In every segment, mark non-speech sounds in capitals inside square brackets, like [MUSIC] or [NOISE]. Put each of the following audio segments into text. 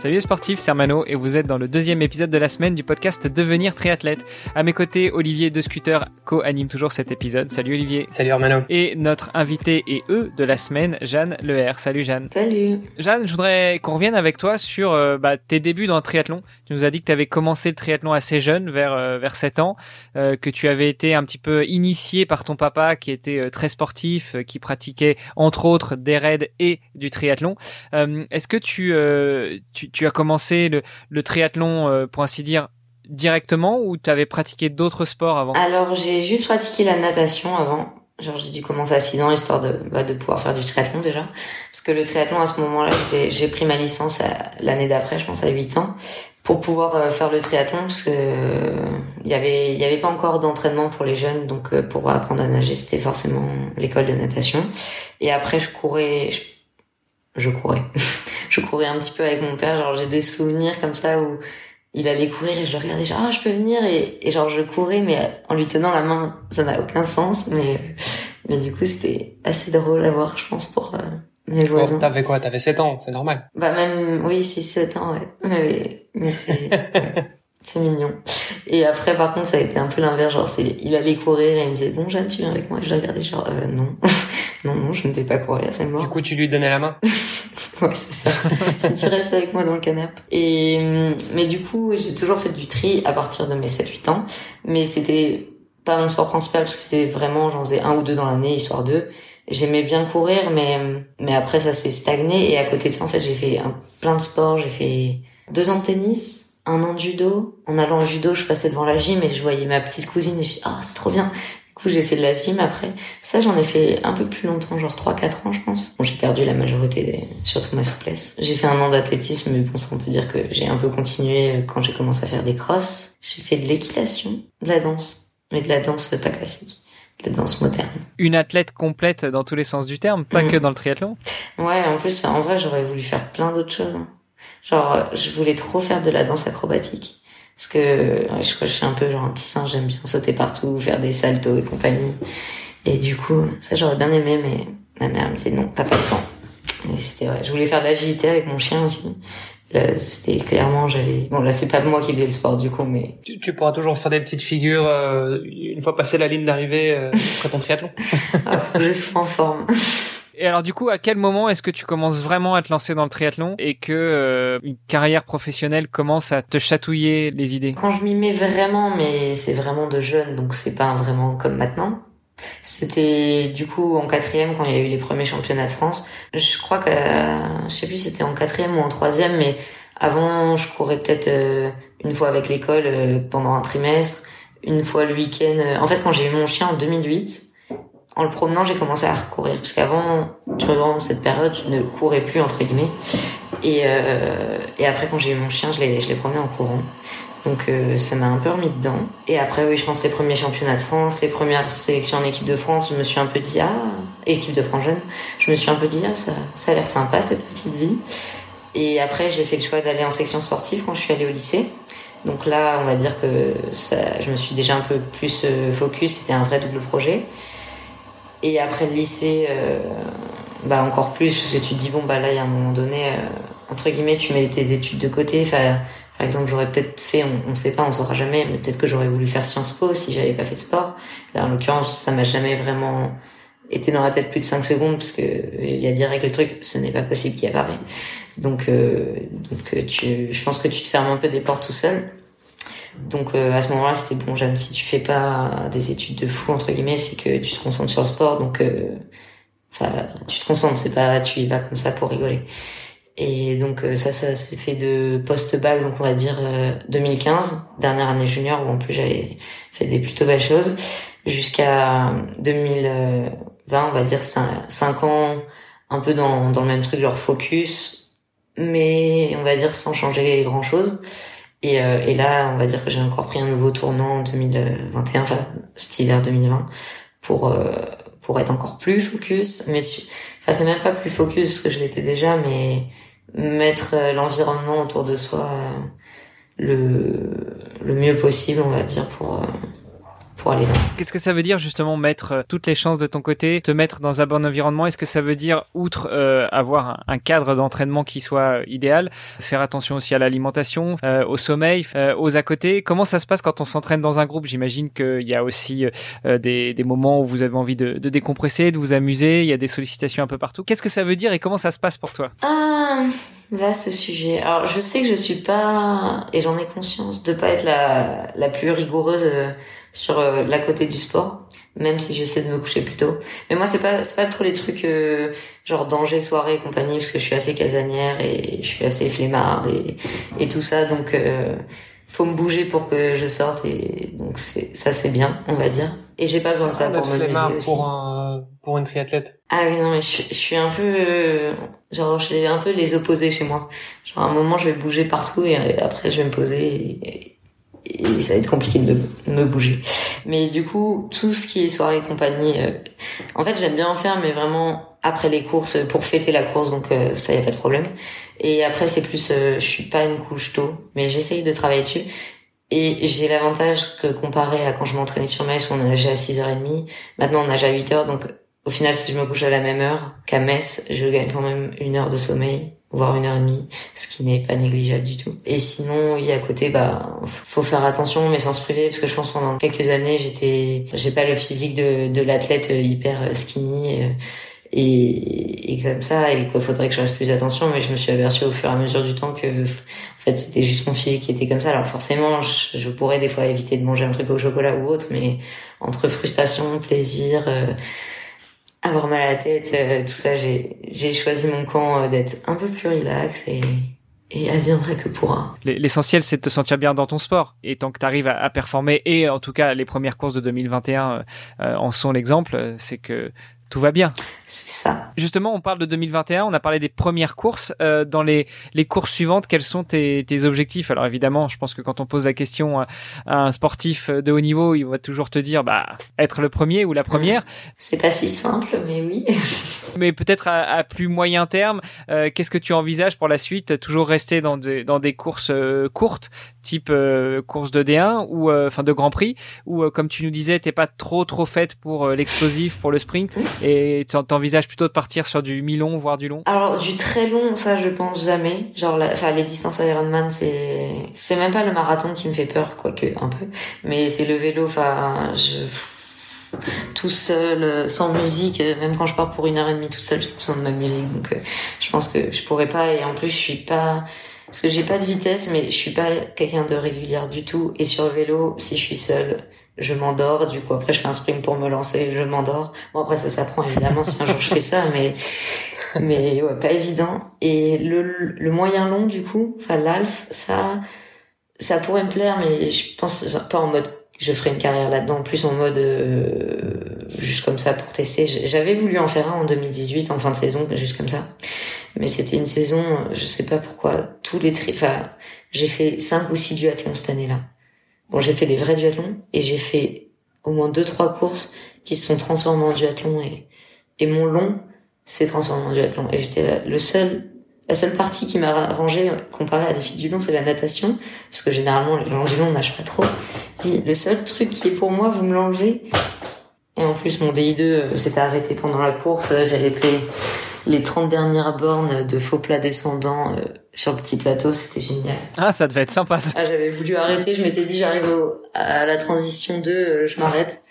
Salut les sportifs, c'est Armano et vous êtes dans le deuxième épisode de la semaine du podcast Devenir triathlète. À mes côtés, Olivier de Scooter co-anime toujours cet épisode. Salut Olivier. Salut Armano. Et notre invité et eux de la semaine, Jeanne Leher. Salut Jeanne. Salut. Jeanne, je voudrais qu'on revienne avec toi sur euh, bah, tes débuts dans le triathlon. Tu nous as dit que tu avais commencé le triathlon assez jeune, vers euh, vers 7 ans, euh, que tu avais été un petit peu initié par ton papa qui était très sportif, qui pratiquait entre autres des raids et du triathlon. Est-ce que tu, tu tu, as commencé le, triathlon, euh, pour ainsi dire, directement ou tu avais pratiqué d'autres sports avant? Alors j'ai juste pratiqué la natation avant. Genre j'ai dû commencer à 6 ans histoire de, bah, de pouvoir faire du triathlon déjà. Parce que le triathlon à ce moment-là, j'ai pris ma licence l'année d'après, je pense à 8 ans, pour pouvoir euh, faire le triathlon parce que il y avait y avait pas encore d'entraînement pour les jeunes donc euh, pour apprendre à nager c'était forcément l'école de natation et après je courais je courais [LAUGHS] je courais un petit peu avec mon père. Genre, j'ai des souvenirs comme ça où il allait courir et je le regardais genre, ah, je peux venir et, et genre, je courais, mais en lui tenant la main, ça n'a aucun sens, mais, mais du coup, c'était assez drôle à voir, je pense, pour, euh, mes voisins. T'avais quoi? T'avais 7 ans, c'est normal. Bah même, oui, 6-7 ans, ouais. Mais, mais c'est, [LAUGHS] c'est mignon. Et après, par contre, ça a été un peu l'inverse. Genre, c'est, il allait courir et il me disait, bon, Jeanne, tu viens avec moi? Et je le regardais genre, euh, non. Non, non, je ne vais pas courir, c'est mort. Du coup, tu lui donnais la main? [LAUGHS] ouais, c'est ça. [LAUGHS] tu restes avec moi dans le canapé. Et, mais du coup, j'ai toujours fait du tri à partir de mes 7-8 ans. Mais c'était pas mon sport principal parce que c'était vraiment, j'en faisais un ou deux dans l'année, histoire d'eux. J'aimais bien courir, mais, mais après, ça s'est stagné. Et à côté de ça, en fait, j'ai fait un, plein de sports. J'ai fait deux ans de tennis, un an de judo. En allant au judo, je passais devant la gym et je voyais ma petite cousine et je dis, ah, c'est trop bien j'ai fait de la gym après. Ça, j'en ai fait un peu plus longtemps, genre 3-4 ans, je pense. Bon, j'ai perdu la majorité, des... surtout ma souplesse. J'ai fait un an d'athlétisme, mais bon, ça, on peut dire que j'ai un peu continué quand j'ai commencé à faire des crosses. J'ai fait de l'équitation, de la danse, mais de la danse pas classique de la danse moderne. Une athlète complète dans tous les sens du terme, pas mm. que dans le triathlon. Ouais, en plus, en vrai, j'aurais voulu faire plein d'autres choses. Hein. Genre, je voulais trop faire de la danse acrobatique. Parce que je crois que je suis un peu genre un petit singe, j'aime bien sauter partout, faire des saltos et compagnie. Et du coup, ça j'aurais bien aimé, mais ma mère me disait non, t'as pas le temps. Et c'était vrai. Je voulais faire de l'agilité avec mon chien aussi. Là, c'était clairement, j'avais. Bon, là, c'est pas moi qui faisais le sport du coup, mais. Tu, tu pourras toujours faire des petites figures euh, une fois passé la ligne d'arrivée euh, après ton triathlon. [LAUGHS] ah, faut je sois en forme. Et alors du coup, à quel moment est-ce que tu commences vraiment à te lancer dans le triathlon et que euh, une carrière professionnelle commence à te chatouiller les idées? Quand je m'y mets vraiment, mais c'est vraiment de jeune, donc c'est pas vraiment comme maintenant. C'était du coup en quatrième quand il y a eu les premiers championnats de France. Je crois que je sais plus c'était en quatrième ou en troisième, mais avant je courais peut-être euh, une fois avec l'école euh, pendant un trimestre, une fois le week-end. En fait, quand j'ai eu mon chien en 2008, en le promenant, j'ai commencé à recourir parce qu'avant, durant cette période, je ne courais plus entre guillemets. Et, euh, et après, quand j'ai eu mon chien, je l'ai, je l'ai promené en courant. Donc euh, ça m'a un peu remis dedans. Et après, oui, je pense les premiers championnats de France, les premières sélections en équipe de France, je me suis un peu dit ah, équipe de France jeune, je me suis un peu dit ah, ça, ça a l'air sympa cette petite vie. Et après, j'ai fait le choix d'aller en section sportive quand je suis allée au lycée. Donc là, on va dire que ça, je me suis déjà un peu plus euh, focus. C'était un vrai double projet. Et après le lycée, euh, bah encore plus, parce que tu te dis, bon, bah là, il y a un moment donné, euh, entre guillemets, tu mets tes études de côté. Enfin, par exemple, j'aurais peut-être fait, on, on sait pas, on saura jamais, mais peut-être que j'aurais voulu faire Sciences Po si j'avais pas fait de sport. Là, en l'occurrence, ça m'a jamais vraiment été dans la tête plus de 5 secondes, parce que il y a direct le truc, ce n'est pas possible qui apparaît. Donc, euh, donc tu, je pense que tu te fermes un peu des portes tout seul. Donc euh, à ce moment-là, c'était bon, Jeanne, si tu fais pas des études de fou entre guillemets, c'est que tu te concentres sur le sport. Donc, euh, enfin, tu te concentres, c'est pas tu y vas comme ça pour rigoler. Et donc euh, ça, ça s'est fait de post-bac, donc on va dire 2015, dernière année junior où en plus j'avais fait des plutôt belles choses, jusqu'à 2020, on va dire c'était 5 ans un peu dans, dans le même truc, genre focus, mais on va dire sans changer grand Et, et là, on va dire que j'ai encore pris un nouveau tournant en 2021, enfin cet hiver 2020, pour pour être encore plus focus. Mais enfin, c'est même pas plus focus que je l'étais déjà, mais mettre l'environnement autour de soi le le mieux possible, on va dire, pour aller Qu'est-ce que ça veut dire justement mettre euh, toutes les chances de ton côté, te mettre dans un bon environnement? Est-ce que ça veut dire, outre euh, avoir un, cadre d'entraînement qui soit idéal, faire attention aussi à l'alimentation, euh, au sommeil, aux à côté? Comment ça se passe quand on s'entraîne dans un groupe? J'imagine qu'il y a aussi des, des, moments où vous avez envie de, de, décompresser, de vous amuser, il y a des sollicitations un peu partout. Qu'est-ce que ça veut dire et comment ça se passe pour toi? Ah, Vaste sujet. Alors je sais que je suis pas, et j'en ai conscience, de pas être la, la plus rigoureuse sur euh, la côté du sport même si j'essaie de me coucher plus tôt. Mais moi c'est pas c'est pas trop les trucs euh, genre danger soirée et compagnie parce que je suis assez casanière et je suis assez flemmarde et et tout ça. Donc euh, faut me bouger pour que je sorte et donc c'est ça c'est bien on va dire. Et j'ai pas besoin de ça pour m'amuser aussi. pour un pour une triathlète. Ah oui non mais je, je suis un peu euh, genre j'ai un peu les opposés chez moi. Genre à un moment je vais bouger partout et après je vais me poser et, et ça va être compliqué de me, bouger. Mais du coup, tout ce qui est soirée et compagnie, euh, en fait, j'aime bien en faire, mais vraiment après les courses pour fêter la course, donc euh, ça y a pas de problème. Et après, c'est plus, euh, je suis pas une couche tôt, mais j'essaye de travailler dessus. Et j'ai l'avantage que comparé à quand je m'entraînais sur Metz où on nageait à 6h30, maintenant on nage à 8h, donc au final, si je me couche à la même heure qu'à Metz, je gagne quand même une heure de sommeil voire une heure et demie, ce qui n'est pas négligeable du tout. Et sinon, oui, à côté, bah, faut faire attention, mais sans se priver, parce que je pense pendant quelques années, j'étais, j'ai pas le physique de, de l'athlète hyper skinny, euh, et, et comme ça, il faudrait que je fasse plus attention, mais je me suis aperçu au fur et à mesure du temps que, en fait, c'était juste mon physique qui était comme ça. Alors forcément, je, je pourrais des fois éviter de manger un truc au chocolat ou autre, mais entre frustration, plaisir, euh, avoir mal à la tête, euh, tout ça, j'ai choisi mon camp euh, d'être un peu plus relax et et adviendra que pourra. L'essentiel, c'est de te sentir bien dans ton sport. Et tant que tu arrives à, performer, et en tout cas les premières courses de 2021 euh, en sont l'exemple, c'est que tout va bien. C'est ça. Justement, on parle de 2021, on a parlé des premières courses. Euh, dans les, les courses suivantes, quels sont tes, tes objectifs? Alors évidemment, je pense que quand on pose la question à, un sportif de haut niveau, il va toujours te dire bah être le premier ou la première. C'est pas si simple, mais oui. [LAUGHS] mais peut-être à, à, plus moyen terme, euh, qu'est-ce que tu envisages pour la suite? Toujours rester dans des, dans des courses euh, courtes, type euh, course de D1 ou enfin de Grand Prix, ou comme tu nous disais, t'es pas trop trop faite pour l'explosif, pour le sprint? Et t'envisages plutôt de partir sur du mi-long, voire du long? Alors du très long, ça je pense jamais. Genre, enfin les distances Ironman, c'est c'est même pas le marathon qui me fait peur, quoique un peu, mais c'est le vélo. Enfin, je tout seul, sans musique, même quand je pars pour une heure et demie tout seul, j'ai besoin de ma musique, donc euh, je pense que je pourrais pas. Et en plus, je suis pas parce que j'ai pas de vitesse, mais je suis pas quelqu'un de régulière du tout. Et sur le vélo, si je suis seule, je m'endors. Du coup, après, je fais un sprint pour me lancer, je m'endors. Bon, après, ça s'apprend évidemment si un jour je fais ça, mais mais ouais, pas évident. Et le, le moyen long, du coup, enfin l'alf, ça, ça pourrait me plaire, mais je pense pas en mode je ferai une carrière là-dedans, plus en mode euh, juste comme ça pour tester. J'avais voulu en faire un en 2018 en fin de saison, juste comme ça, mais c'était une saison, je sais pas pourquoi, tous les tri... enfin, j'ai fait cinq ou six duathlons cette année-là. Bon, j'ai fait des vrais duathlons et j'ai fait au moins deux trois courses qui se sont transformées en duathlon et et mon long s'est transformé en duathlon et j'étais le seul la seule partie qui m'a rangé comparé à des filles du long, c'est la natation, parce que généralement les gens du long nagent pas trop. le seul truc qui est pour moi, vous me l'enlevez. Et en plus, mon DI2 euh, s'était arrêté pendant la course. J'avais fait les 30 dernières bornes de faux plat descendant euh, sur le petit plateau, c'était génial. Ah, ça devait être sympa. Ça. Ah, j'avais voulu arrêter, je m'étais dit j'arrive à la transition 2, euh, je m'arrête.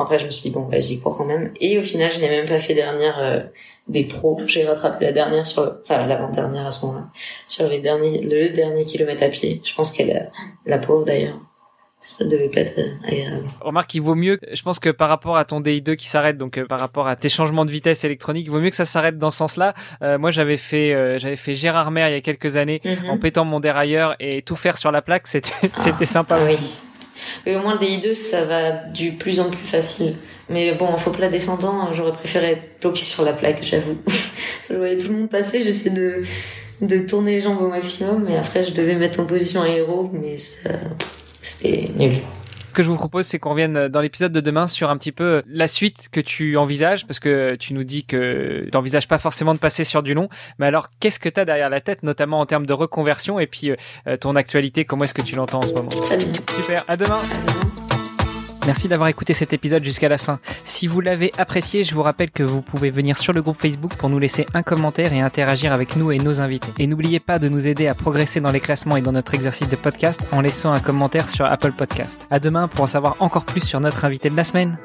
Après, je me suis dit bon, vas-y, cours quand même. Et au final, je n'ai même pas fait dernière des pros. J'ai rattrapé la dernière sur, enfin l'avant-dernière à ce moment-là, sur les derniers, le dernier kilomètre à pied. Je pense qu'elle, a, la pauvre d'ailleurs. Ça devait pas être agréable. Remarque, il vaut mieux, je pense que par rapport à ton DI2 qui s'arrête, donc euh, par rapport à tes changements de vitesse électronique, il vaut mieux que ça s'arrête dans ce sens-là. Euh, moi, j'avais fait, euh, j'avais fait Gérard Mer il y a quelques années mhm. en pétant mon dérailleur et tout faire sur la plaque, c'était, [LAUGHS] c'était sympa ah aussi. Oui. Au moins le DI2, ça va du plus en plus facile. Mais bon, en faux plat descendant, j'aurais préféré être bloqué sur la plaque, j'avoue. [LAUGHS] je voyais tout le monde passer, j'essaie de de tourner les jambes au maximum, mais après je devais mettre en position aéro, mais ça, c'était nul. Ce que je vous propose, c'est qu'on revienne dans l'épisode de demain sur un petit peu la suite que tu envisages, parce que tu nous dis que tu n'envisages pas forcément de passer sur du long. Mais alors, qu'est-ce que tu as derrière la tête, notamment en termes de reconversion, et puis euh, ton actualité, comment est-ce que tu l'entends en ce moment? Super, à demain. À demain. Merci d'avoir écouté cet épisode jusqu'à la fin. Si vous l'avez apprécié, je vous rappelle que vous pouvez venir sur le groupe Facebook pour nous laisser un commentaire et interagir avec nous et nos invités. Et n'oubliez pas de nous aider à progresser dans les classements et dans notre exercice de podcast en laissant un commentaire sur Apple Podcast. À demain pour en savoir encore plus sur notre invité de la semaine.